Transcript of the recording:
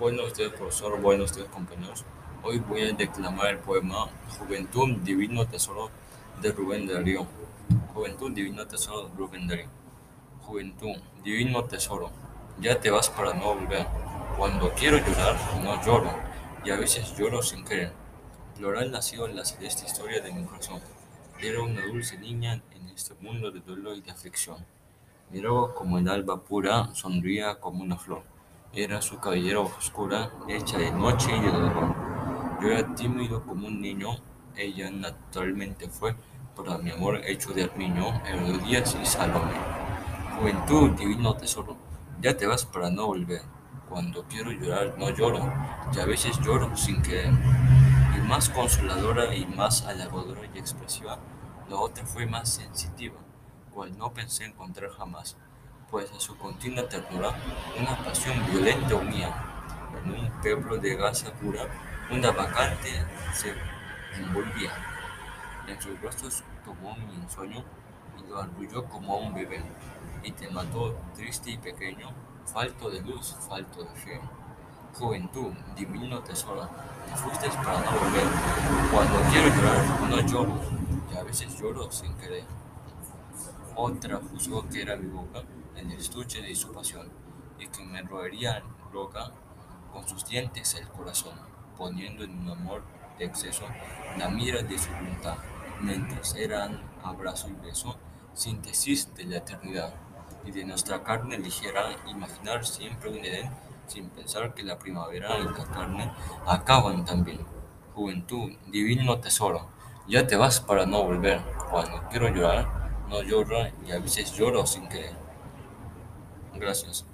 Buenos días, profesor. Buenos días, compañeros. Hoy voy a declamar el poema Juventud, Divino Tesoro de Rubén Darío. Juventud, Divino Tesoro de Rubén Darío. Juventud, Divino Tesoro, ya te vas para no volver. Cuando quiero llorar, no lloro, y a veces lloro sin querer. Floral nació en la celeste historia de mi corazón. Era una dulce niña en este mundo de dolor y de aflicción. Miró como el alba pura, sonría como una flor. Era su cabellera oscura, hecha de noche y de dolor. Yo era tímido como un niño, ella naturalmente fue, para mi amor hecho de armiño, Herodías y Salomé. Juventud, divino tesoro, ya te vas para no volver. Cuando quiero llorar no lloro, y a veces lloro sin querer. Y más consoladora y más halagadora y expresiva, la otra fue más sensitiva, cual no pensé encontrar jamás pues a su continua ternura una pasión violenta unía. En un pueblo de gasa pura, una vacante se envolvía. En sus brazos tomó mi ensueño y lo arrulló como a un bebé, y te mató triste y pequeño, falto de luz, falto de fe. Juventud, divino tesoro, te fuiste para no volver. Cuando quiero llorar, no lloro, y a veces lloro sin querer. Otra juzgó que era mi boca el estuche de su pasión, y que me roería roca con sus dientes el corazón, poniendo en un amor de exceso la mira de su voluntad, mientras eran abrazo y beso, síntesis de la eternidad, y de nuestra carne ligera imaginar siempre un Edén, sin pensar que la primavera y la carne acaban también. Juventud, divino tesoro, ya te vas para no volver. Cuando quiero llorar, no lloro y a veces lloro sin querer. Gracias.